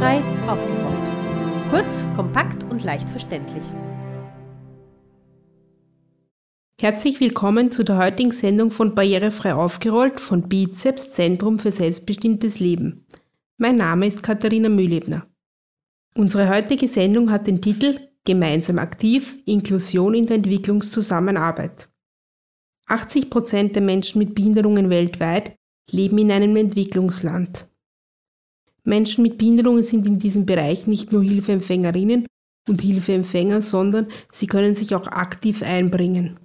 Barrierefrei aufgerollt. Kurz, kompakt und leicht verständlich. Herzlich willkommen zu der heutigen Sendung von Barrierefrei aufgerollt von Bizeps Zentrum für selbstbestimmtes Leben. Mein Name ist Katharina Mühlebner. Unsere heutige Sendung hat den Titel Gemeinsam aktiv Inklusion in der Entwicklungszusammenarbeit. 80 Prozent der Menschen mit Behinderungen weltweit leben in einem Entwicklungsland. Menschen mit Behinderungen sind in diesem Bereich nicht nur Hilfeempfängerinnen und Hilfeempfänger, sondern sie können sich auch aktiv einbringen.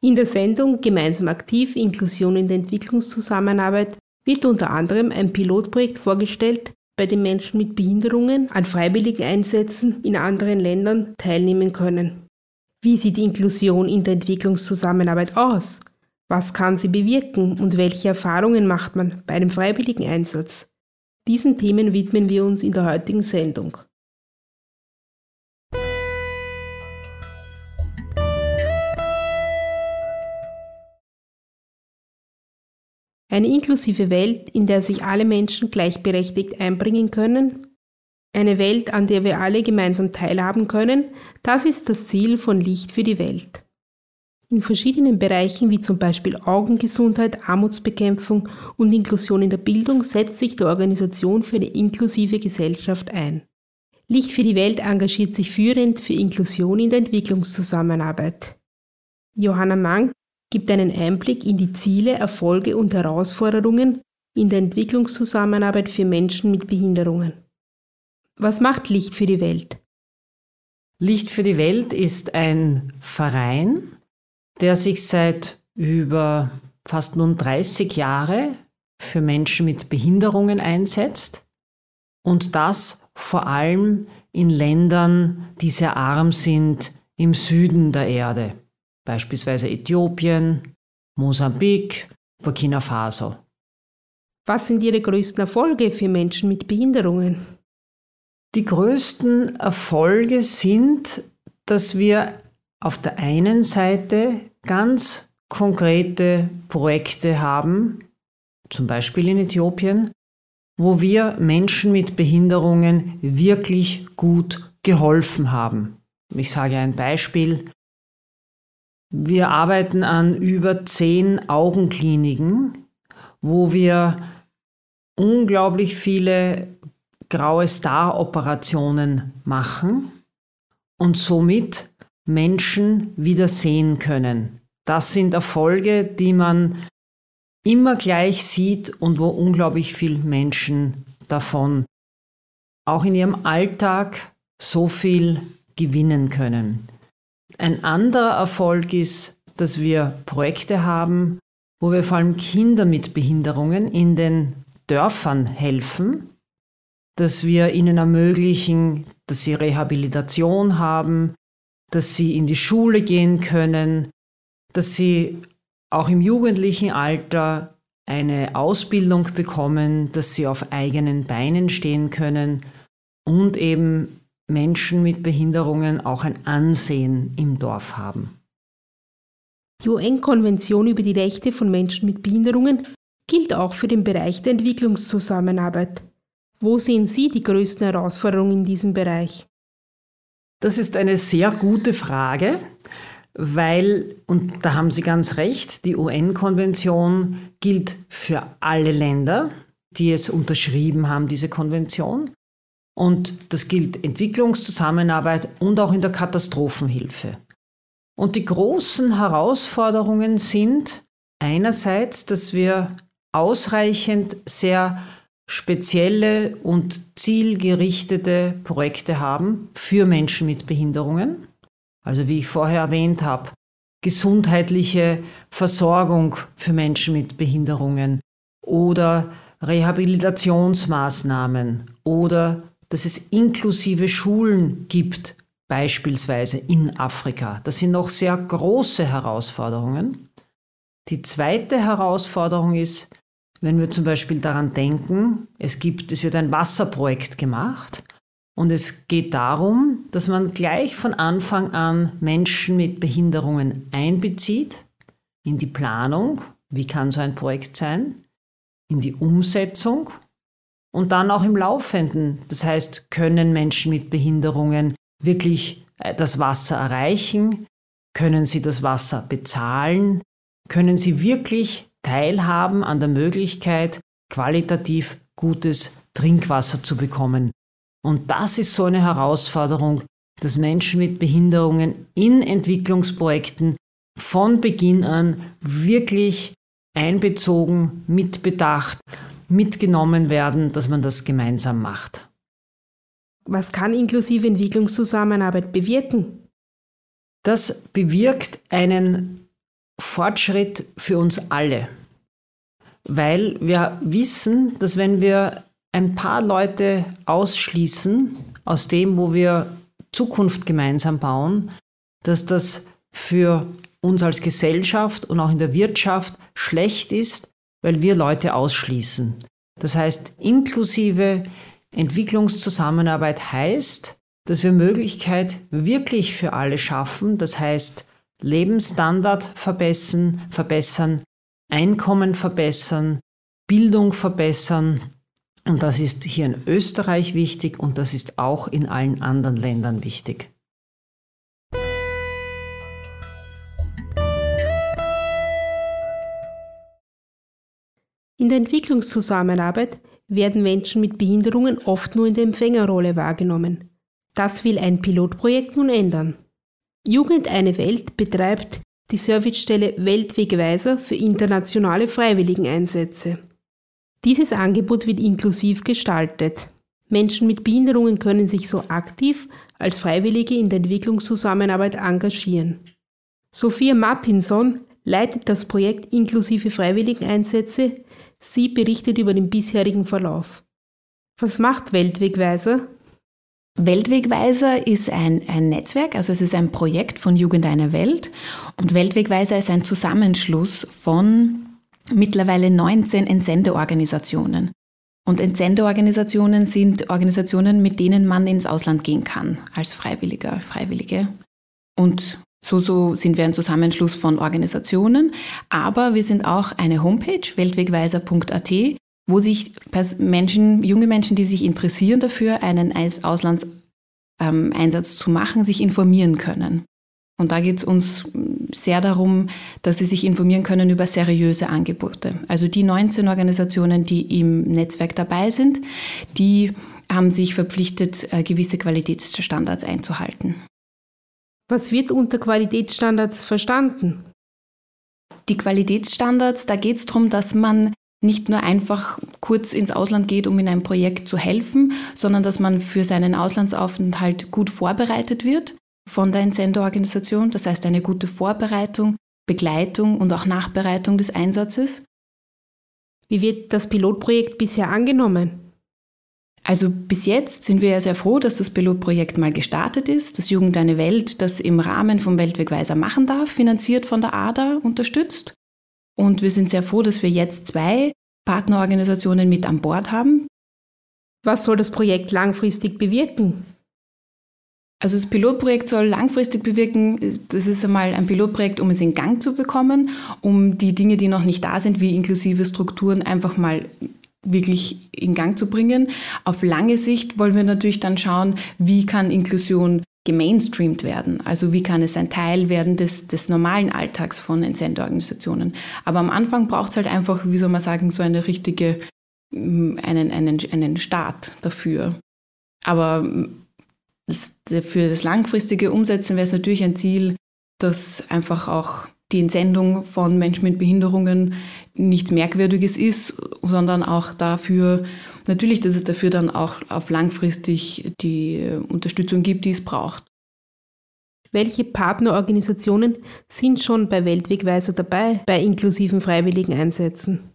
In der Sendung Gemeinsam aktiv Inklusion in der Entwicklungszusammenarbeit wird unter anderem ein Pilotprojekt vorgestellt, bei dem Menschen mit Behinderungen an freiwilligen Einsätzen in anderen Ländern teilnehmen können. Wie sieht Inklusion in der Entwicklungszusammenarbeit aus? Was kann sie bewirken und welche Erfahrungen macht man bei einem freiwilligen Einsatz? Diesen Themen widmen wir uns in der heutigen Sendung. Eine inklusive Welt, in der sich alle Menschen gleichberechtigt einbringen können. Eine Welt, an der wir alle gemeinsam teilhaben können, das ist das Ziel von Licht für die Welt. In verschiedenen Bereichen wie zum Beispiel Augengesundheit, Armutsbekämpfung und Inklusion in der Bildung setzt sich die Organisation für eine inklusive Gesellschaft ein. Licht für die Welt engagiert sich führend für Inklusion in der Entwicklungszusammenarbeit. Johanna Mang gibt einen Einblick in die Ziele, Erfolge und Herausforderungen in der Entwicklungszusammenarbeit für Menschen mit Behinderungen. Was macht Licht für die Welt? Licht für die Welt ist ein Verein, der sich seit über fast nun 30 Jahre für Menschen mit Behinderungen einsetzt und das vor allem in Ländern, die sehr arm sind im Süden der Erde beispielsweise Äthiopien, Mosambik, Burkina Faso. Was sind Ihre größten Erfolge für Menschen mit Behinderungen? Die größten Erfolge sind, dass wir auf der einen Seite ganz konkrete Projekte haben, zum Beispiel in Äthiopien, wo wir Menschen mit Behinderungen wirklich gut geholfen haben. Ich sage ein Beispiel. Wir arbeiten an über zehn Augenkliniken, wo wir unglaublich viele graue Star-Operationen machen und somit Menschen wieder sehen können. Das sind Erfolge, die man immer gleich sieht und wo unglaublich viele Menschen davon auch in ihrem Alltag so viel gewinnen können. Ein anderer Erfolg ist, dass wir Projekte haben, wo wir vor allem Kinder mit Behinderungen in den Dörfern helfen, dass wir ihnen ermöglichen, dass sie Rehabilitation haben, dass sie in die Schule gehen können, dass sie auch im jugendlichen Alter eine Ausbildung bekommen, dass sie auf eigenen Beinen stehen können und eben Menschen mit Behinderungen auch ein Ansehen im Dorf haben. Die UN-Konvention über die Rechte von Menschen mit Behinderungen gilt auch für den Bereich der Entwicklungszusammenarbeit. Wo sehen Sie die größten Herausforderungen in diesem Bereich? Das ist eine sehr gute Frage, weil, und da haben Sie ganz recht, die UN-Konvention gilt für alle Länder, die es unterschrieben haben, diese Konvention. Und das gilt Entwicklungszusammenarbeit und auch in der Katastrophenhilfe. Und die großen Herausforderungen sind einerseits, dass wir ausreichend sehr spezielle und zielgerichtete Projekte haben für Menschen mit Behinderungen. Also wie ich vorher erwähnt habe, gesundheitliche Versorgung für Menschen mit Behinderungen oder Rehabilitationsmaßnahmen oder dass es inklusive Schulen gibt, beispielsweise in Afrika. Das sind noch sehr große Herausforderungen. Die zweite Herausforderung ist, wenn wir zum Beispiel daran denken, es gibt, es wird ein Wasserprojekt gemacht und es geht darum, dass man gleich von Anfang an Menschen mit Behinderungen einbezieht in die Planung, wie kann so ein Projekt sein, in die Umsetzung und dann auch im Laufenden. Das heißt, können Menschen mit Behinderungen wirklich äh, das Wasser erreichen? Können sie das Wasser bezahlen? Können sie wirklich teilhaben an der Möglichkeit, qualitativ gutes Trinkwasser zu bekommen? Und das ist so eine Herausforderung, dass Menschen mit Behinderungen in Entwicklungsprojekten von Beginn an wirklich einbezogen, mitbedacht, mitgenommen werden, dass man das gemeinsam macht. Was kann inklusive Entwicklungszusammenarbeit bewirken? Das bewirkt einen Fortschritt für uns alle, weil wir wissen, dass wenn wir ein paar Leute ausschließen aus dem, wo wir Zukunft gemeinsam bauen, dass das für uns als Gesellschaft und auch in der Wirtschaft schlecht ist, weil wir Leute ausschließen. Das heißt, inklusive Entwicklungszusammenarbeit heißt, dass wir Möglichkeit wirklich für alle schaffen. Das heißt, Lebensstandard verbessern, verbessern, Einkommen verbessern, Bildung verbessern. Und das ist hier in Österreich wichtig und das ist auch in allen anderen Ländern wichtig. In der Entwicklungszusammenarbeit werden Menschen mit Behinderungen oft nur in der Empfängerrolle wahrgenommen. Das will ein Pilotprojekt nun ändern. Jugend eine Welt betreibt die Servicestelle Weltwegweiser für internationale Freiwilligeneinsätze. Dieses Angebot wird inklusiv gestaltet. Menschen mit Behinderungen können sich so aktiv als Freiwillige in der Entwicklungszusammenarbeit engagieren. Sophia Martinson leitet das Projekt inklusive Freiwilligeneinsätze Sie berichtet über den bisherigen Verlauf. Was macht Weltwegweiser? Weltwegweiser ist ein, ein Netzwerk, also es ist ein Projekt von Jugend einer Welt. Und Weltwegweiser ist ein Zusammenschluss von mittlerweile 19 Entsendeorganisationen. Und Entsendeorganisationen sind Organisationen, mit denen man ins Ausland gehen kann, als Freiwilliger, Freiwillige. Und so, so sind wir ein Zusammenschluss von Organisationen, aber wir sind auch eine Homepage, weltwegweiser.at, wo sich Menschen, junge Menschen, die sich interessieren dafür, einen Auslandseinsatz ähm, zu machen, sich informieren können. Und da geht es uns sehr darum, dass sie sich informieren können über seriöse Angebote. Also die 19 Organisationen, die im Netzwerk dabei sind, die haben sich verpflichtet, äh, gewisse Qualitätsstandards einzuhalten. Was wird unter Qualitätsstandards verstanden? Die Qualitätsstandards, da geht es darum, dass man nicht nur einfach kurz ins Ausland geht, um in einem Projekt zu helfen, sondern dass man für seinen Auslandsaufenthalt gut vorbereitet wird von der Entsenderorganisation. Das heißt eine gute Vorbereitung, Begleitung und auch Nachbereitung des Einsatzes. Wie wird das Pilotprojekt bisher angenommen? Also bis jetzt sind wir ja sehr froh, dass das Pilotprojekt mal gestartet ist, dass Jugend eine Welt das im Rahmen vom Weltwegweiser machen darf, finanziert von der ADA, unterstützt. Und wir sind sehr froh, dass wir jetzt zwei Partnerorganisationen mit an Bord haben. Was soll das Projekt langfristig bewirken? Also das Pilotprojekt soll langfristig bewirken, das ist einmal ein Pilotprojekt, um es in Gang zu bekommen, um die Dinge, die noch nicht da sind, wie inklusive Strukturen, einfach mal wirklich in Gang zu bringen. Auf lange Sicht wollen wir natürlich dann schauen, wie kann Inklusion gemainstreamt werden. Also wie kann es ein Teil werden des, des normalen Alltags von Entsendeorganisationen. Aber am Anfang braucht es halt einfach, wie soll man sagen, so eine richtige, mm, einen, einen, einen Start dafür. Aber mm, für das langfristige Umsetzen wäre es natürlich ein Ziel, dass einfach auch die Entsendung von Menschen mit Behinderungen nichts Merkwürdiges ist, sondern auch dafür, natürlich, dass es dafür dann auch auf langfristig die Unterstützung gibt, die es braucht. Welche Partnerorganisationen sind schon bei Weltwegweiser dabei, bei inklusiven freiwilligen Einsätzen?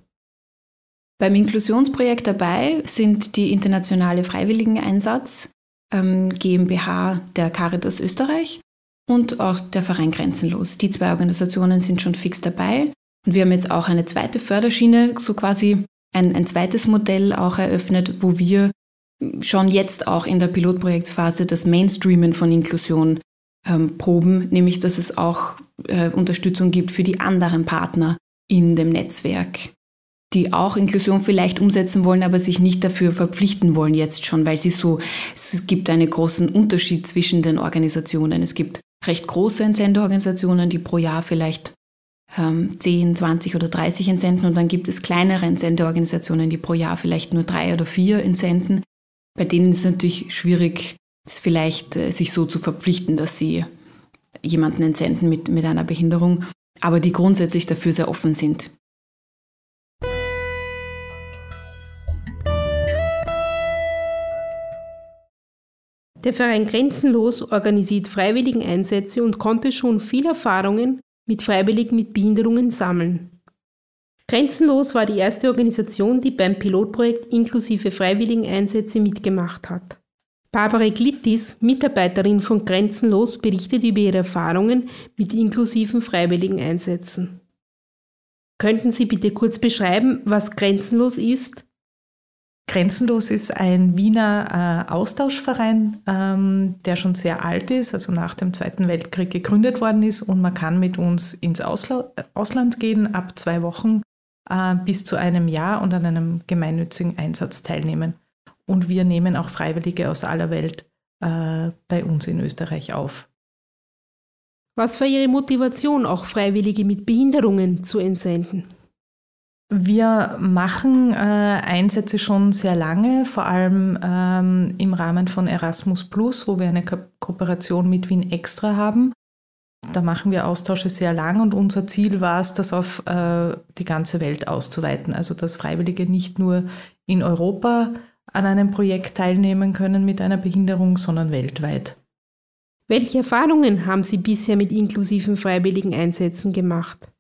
Beim Inklusionsprojekt dabei sind die Internationale Freiwilligeneinsatz ähm, GmbH der Caritas Österreich und auch der Verein Grenzenlos. Die zwei Organisationen sind schon fix dabei. Und wir haben jetzt auch eine zweite Förderschiene, so quasi ein, ein zweites Modell auch eröffnet, wo wir schon jetzt auch in der Pilotprojektsphase das Mainstreamen von Inklusion ähm, proben, nämlich dass es auch äh, Unterstützung gibt für die anderen Partner in dem Netzwerk. die auch Inklusion vielleicht umsetzen wollen, aber sich nicht dafür verpflichten wollen jetzt schon, weil sie so, es gibt einen großen Unterschied zwischen den Organisationen. Es gibt recht große Entsendeorganisationen, die pro Jahr vielleicht ähm, 10, 20 oder 30 entsenden und dann gibt es kleinere Entsendeorganisationen, die pro Jahr vielleicht nur drei oder vier entsenden. Bei denen ist es natürlich schwierig, es vielleicht äh, sich so zu verpflichten, dass sie jemanden entsenden mit, mit einer Behinderung, aber die grundsätzlich dafür sehr offen sind. Der Verein Grenzenlos organisiert Freiwilligeneinsätze und konnte schon viel Erfahrungen mit Freiwilligen mit Behinderungen sammeln. Grenzenlos war die erste Organisation, die beim Pilotprojekt inklusive Freiwilligeneinsätze mitgemacht hat. Barbara Glittis, Mitarbeiterin von Grenzenlos, berichtet über ihre Erfahrungen mit inklusiven Freiwilligeneinsätzen. Könnten Sie bitte kurz beschreiben, was Grenzenlos ist Grenzenlos ist ein Wiener äh, Austauschverein, ähm, der schon sehr alt ist, also nach dem Zweiten Weltkrieg gegründet worden ist und man kann mit uns ins Ausla Ausland gehen, ab zwei Wochen äh, bis zu einem Jahr und an einem gemeinnützigen Einsatz teilnehmen. Und wir nehmen auch Freiwillige aus aller Welt äh, bei uns in Österreich auf. Was war Ihre Motivation, auch Freiwillige mit Behinderungen zu entsenden? Wir machen äh, Einsätze schon sehr lange, vor allem ähm, im Rahmen von Erasmus Plus, wo wir eine Ko Kooperation mit Wien Extra haben. Da machen wir Austausche sehr lang und unser Ziel war es, das auf äh, die ganze Welt auszuweiten. Also dass Freiwillige nicht nur in Europa an einem Projekt teilnehmen können mit einer Behinderung, sondern weltweit. Welche Erfahrungen haben Sie bisher mit inklusiven freiwilligen Einsätzen gemacht?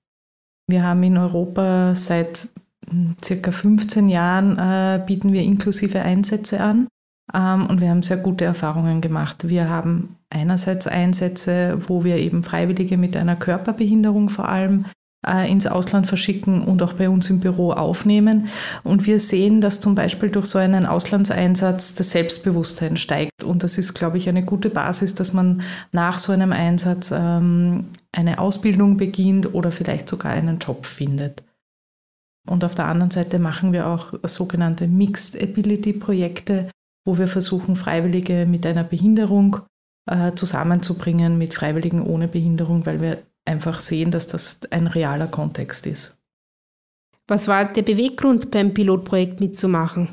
Wir haben in Europa seit hm, circa 15 Jahren äh, bieten wir inklusive Einsätze an ähm, und wir haben sehr gute Erfahrungen gemacht. Wir haben einerseits Einsätze, wo wir eben Freiwillige mit einer Körperbehinderung vor allem ins Ausland verschicken und auch bei uns im Büro aufnehmen. Und wir sehen, dass zum Beispiel durch so einen Auslandseinsatz das Selbstbewusstsein steigt. Und das ist, glaube ich, eine gute Basis, dass man nach so einem Einsatz ähm, eine Ausbildung beginnt oder vielleicht sogar einen Job findet. Und auf der anderen Seite machen wir auch sogenannte Mixed Ability Projekte, wo wir versuchen, Freiwillige mit einer Behinderung äh, zusammenzubringen mit Freiwilligen ohne Behinderung, weil wir einfach sehen, dass das ein realer Kontext ist. Was war der Beweggrund beim Pilotprojekt mitzumachen?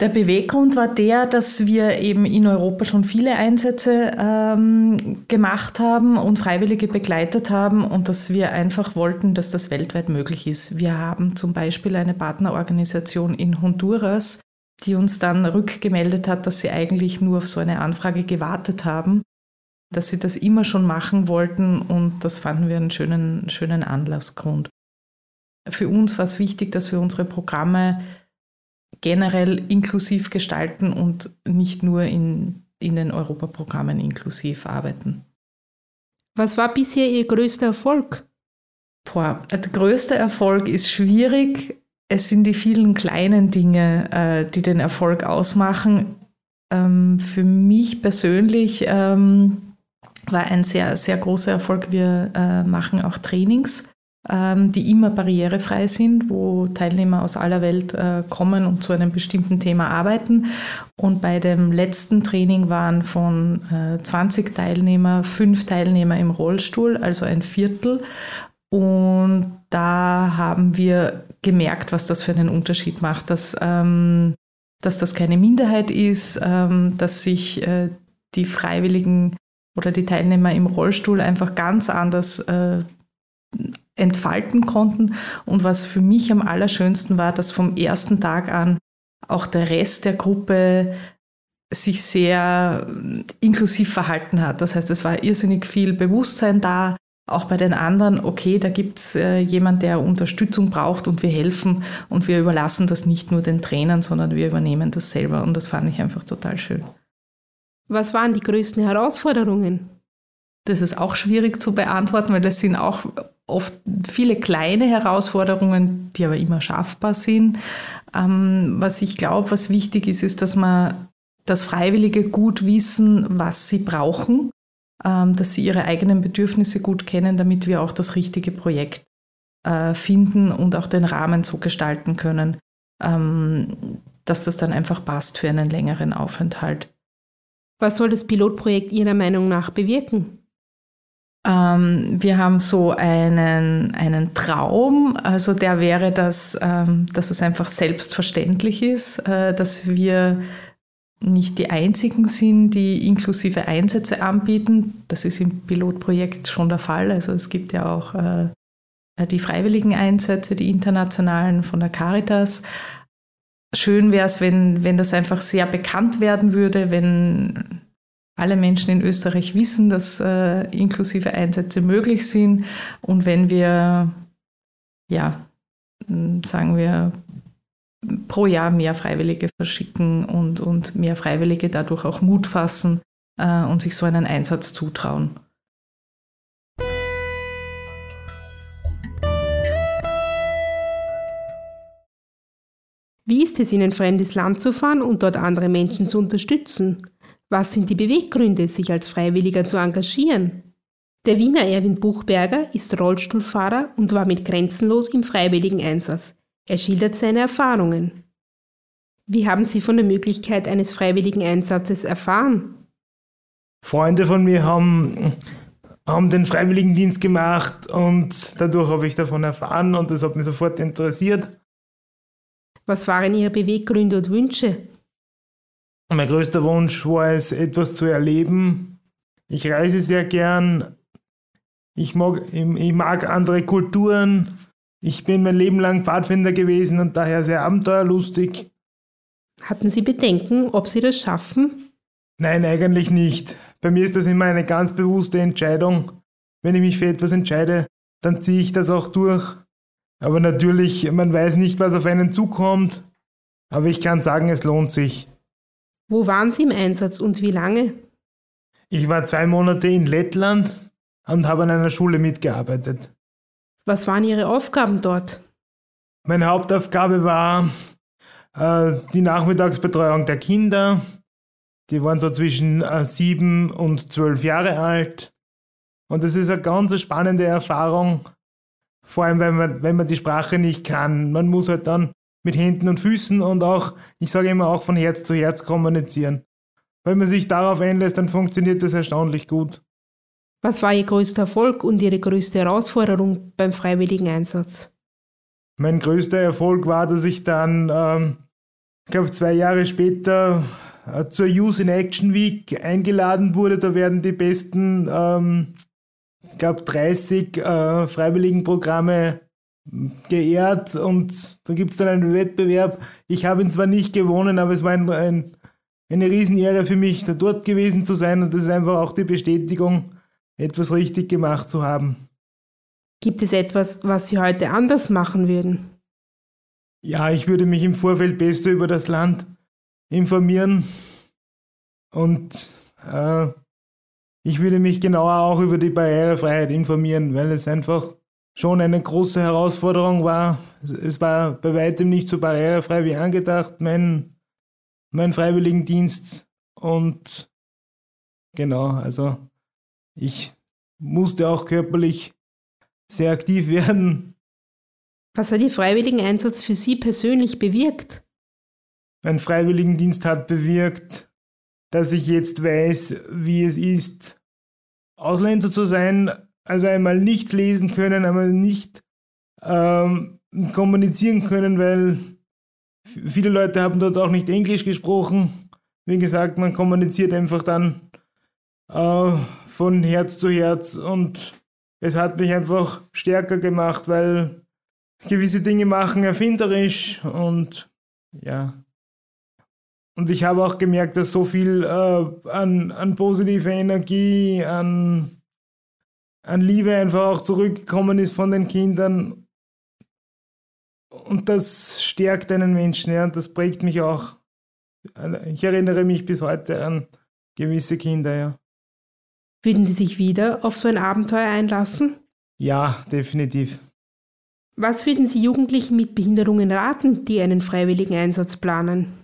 Der Beweggrund war der, dass wir eben in Europa schon viele Einsätze ähm, gemacht haben und Freiwillige begleitet haben und dass wir einfach wollten, dass das weltweit möglich ist. Wir haben zum Beispiel eine Partnerorganisation in Honduras, die uns dann rückgemeldet hat, dass sie eigentlich nur auf so eine Anfrage gewartet haben dass sie das immer schon machen wollten und das fanden wir einen schönen, schönen Anlassgrund. Für uns war es wichtig, dass wir unsere Programme generell inklusiv gestalten und nicht nur in, in den Europaprogrammen inklusiv arbeiten. Was war bisher Ihr größter Erfolg? Boah, der größte Erfolg ist schwierig. Es sind die vielen kleinen Dinge, äh, die den Erfolg ausmachen. Ähm, für mich persönlich ähm, war ein sehr, sehr großer Erfolg. Wir äh, machen auch Trainings, ähm, die immer barrierefrei sind, wo Teilnehmer aus aller Welt äh, kommen und zu einem bestimmten Thema arbeiten. Und bei dem letzten Training waren von äh, 20 Teilnehmer fünf Teilnehmer im Rollstuhl, also ein Viertel. Und da haben wir gemerkt, was das für einen Unterschied macht, dass, ähm, dass das keine Minderheit ist, ähm, dass sich äh, die Freiwilligen oder die Teilnehmer im Rollstuhl einfach ganz anders äh, entfalten konnten. Und was für mich am allerschönsten war, dass vom ersten Tag an auch der Rest der Gruppe sich sehr äh, inklusiv verhalten hat. Das heißt, es war irrsinnig viel Bewusstsein da, auch bei den anderen, okay, da gibt es äh, jemand, der Unterstützung braucht und wir helfen und wir überlassen das nicht nur den Trainern, sondern wir übernehmen das selber und das fand ich einfach total schön. Was waren die größten Herausforderungen? Das ist auch schwierig zu beantworten, weil das sind auch oft viele kleine Herausforderungen, die aber immer schaffbar sind. Ähm, was ich glaube, was wichtig ist, ist, dass man, dass Freiwillige gut wissen, was sie brauchen, ähm, dass sie ihre eigenen Bedürfnisse gut kennen, damit wir auch das richtige Projekt äh, finden und auch den Rahmen so gestalten können, ähm, dass das dann einfach passt für einen längeren Aufenthalt. Was soll das Pilotprojekt Ihrer Meinung nach bewirken? Ähm, wir haben so einen, einen Traum, also der wäre, dass, ähm, dass es einfach selbstverständlich ist, äh, dass wir nicht die einzigen sind, die inklusive Einsätze anbieten. Das ist im Pilotprojekt schon der Fall. Also es gibt ja auch äh, die freiwilligen Einsätze, die internationalen von der Caritas. Schön wäre es, wenn, wenn das einfach sehr bekannt werden würde, wenn alle Menschen in Österreich wissen, dass äh, inklusive Einsätze möglich sind. Und wenn wir, ja, sagen wir, pro Jahr mehr Freiwillige verschicken und, und mehr Freiwillige dadurch auch Mut fassen äh, und sich so einen Einsatz zutrauen. Wie ist es, in ein fremdes Land zu fahren und dort andere Menschen zu unterstützen? Was sind die Beweggründe, sich als Freiwilliger zu engagieren? Der Wiener Erwin Buchberger ist Rollstuhlfahrer und war mit Grenzenlos im freiwilligen Einsatz. Er schildert seine Erfahrungen. Wie haben Sie von der Möglichkeit eines freiwilligen Einsatzes erfahren? Freunde von mir haben, haben den Freiwilligendienst gemacht und dadurch habe ich davon erfahren und das hat mich sofort interessiert. Was waren Ihre Beweggründe und Wünsche? Mein größter Wunsch war es, etwas zu erleben. Ich reise sehr gern. Ich mag, ich mag andere Kulturen. Ich bin mein Leben lang Pfadfinder gewesen und daher sehr abenteuerlustig. Hatten Sie Bedenken, ob Sie das schaffen? Nein, eigentlich nicht. Bei mir ist das immer eine ganz bewusste Entscheidung. Wenn ich mich für etwas entscheide, dann ziehe ich das auch durch. Aber natürlich, man weiß nicht, was auf einen zukommt. Aber ich kann sagen, es lohnt sich. Wo waren Sie im Einsatz und wie lange? Ich war zwei Monate in Lettland und habe an einer Schule mitgearbeitet. Was waren Ihre Aufgaben dort? Meine Hauptaufgabe war äh, die Nachmittagsbetreuung der Kinder. Die waren so zwischen äh, sieben und zwölf Jahre alt. Und es ist eine ganz spannende Erfahrung, vor allem wenn man, wenn man die Sprache nicht kann. Man muss halt dann mit Händen und Füßen und auch, ich sage immer, auch von Herz zu Herz kommunizieren. Wenn man sich darauf einlässt, dann funktioniert das erstaunlich gut. Was war Ihr größter Erfolg und Ihre größte Herausforderung beim freiwilligen Einsatz? Mein größter Erfolg war, dass ich dann, ähm, ich glaube, zwei Jahre später äh, zur Youth in Action Week eingeladen wurde. Da werden die besten, ähm, ich glaube, 30 äh, Freiwilligenprogramme geehrt und da gibt es dann einen Wettbewerb. Ich habe ihn zwar nicht gewonnen, aber es war ein, ein, eine Riesenehre für mich, da dort gewesen zu sein und das ist einfach auch die Bestätigung, etwas richtig gemacht zu haben. Gibt es etwas, was Sie heute anders machen würden? Ja, ich würde mich im Vorfeld besser über das Land informieren und äh, ich würde mich genauer auch über die Barrierefreiheit informieren, weil es einfach schon eine große Herausforderung war. Es war bei weitem nicht so barrierefrei wie angedacht, mein, mein Freiwilligendienst. Und genau, also ich musste auch körperlich sehr aktiv werden. Was hat Ihr Freiwilligeneinsatz für Sie persönlich bewirkt? Mein Freiwilligendienst hat bewirkt, dass ich jetzt weiß, wie es ist, Ausländer zu sein, also einmal nichts lesen können, einmal nicht ähm, kommunizieren können, weil viele Leute haben dort auch nicht Englisch gesprochen. Wie gesagt, man kommuniziert einfach dann äh, von Herz zu Herz und es hat mich einfach stärker gemacht, weil gewisse Dinge machen erfinderisch und ja. Und ich habe auch gemerkt, dass so viel äh, an, an positiver Energie, an, an Liebe einfach auch zurückgekommen ist von den Kindern. Und das stärkt einen Menschen, ja, und das prägt mich auch. Ich erinnere mich bis heute an gewisse Kinder, ja. Würden Sie sich wieder auf so ein Abenteuer einlassen? Ja, definitiv. Was würden Sie Jugendlichen mit Behinderungen raten, die einen freiwilligen Einsatz planen?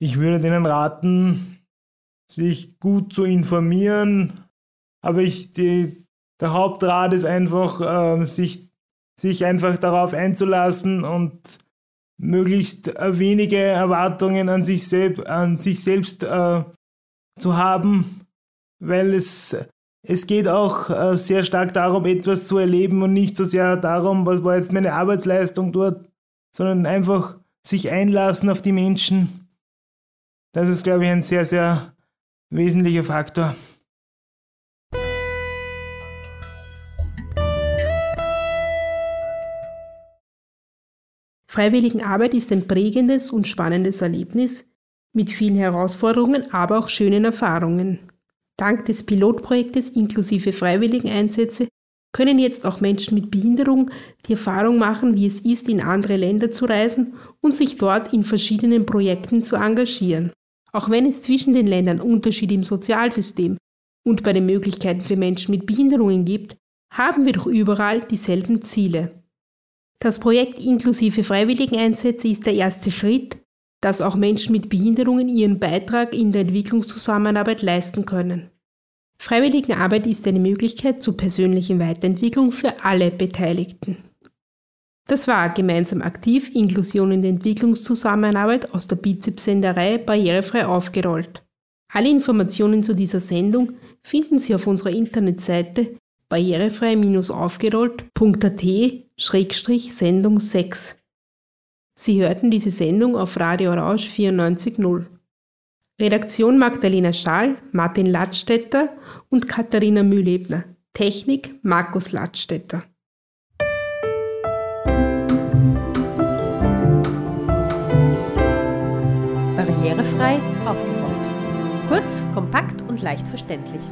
Ich würde denen raten, sich gut zu informieren, aber ich, die, der Hauptrat ist einfach, äh, sich sich einfach darauf einzulassen und möglichst wenige Erwartungen an sich, selb an sich selbst äh, zu haben, weil es, es geht auch äh, sehr stark darum, etwas zu erleben und nicht so sehr darum, was war jetzt meine Arbeitsleistung dort, sondern einfach sich einlassen auf die Menschen. Das ist, glaube ich, ein sehr, sehr wesentlicher Faktor. Freiwilligenarbeit ist ein prägendes und spannendes Erlebnis mit vielen Herausforderungen, aber auch schönen Erfahrungen. Dank des Pilotprojektes inklusive Freiwilligeneinsätze können jetzt auch Menschen mit Behinderung die Erfahrung machen, wie es ist, in andere Länder zu reisen und sich dort in verschiedenen Projekten zu engagieren. Auch wenn es zwischen den Ländern Unterschiede im Sozialsystem und bei den Möglichkeiten für Menschen mit Behinderungen gibt, haben wir doch überall dieselben Ziele. Das Projekt inklusive Freiwilligeneinsätze ist der erste Schritt, dass auch Menschen mit Behinderungen ihren Beitrag in der Entwicklungszusammenarbeit leisten können. Freiwilligenarbeit ist eine Möglichkeit zur persönlichen Weiterentwicklung für alle Beteiligten. Das war gemeinsam aktiv Inklusion in der Entwicklungszusammenarbeit aus der Bizeps-Senderei barrierefrei aufgerollt. Alle Informationen zu dieser Sendung finden Sie auf unserer Internetseite barrierefrei-aufgerollt.at-sendung 6. Sie hörten diese Sendung auf Radio Rausch 94.0. Redaktion Magdalena Schall, Martin Ladstätter und Katharina Mühlebner. Technik Markus Ladstätter. Barrierefrei aufgerollt. Kurz, kompakt und leicht verständlich.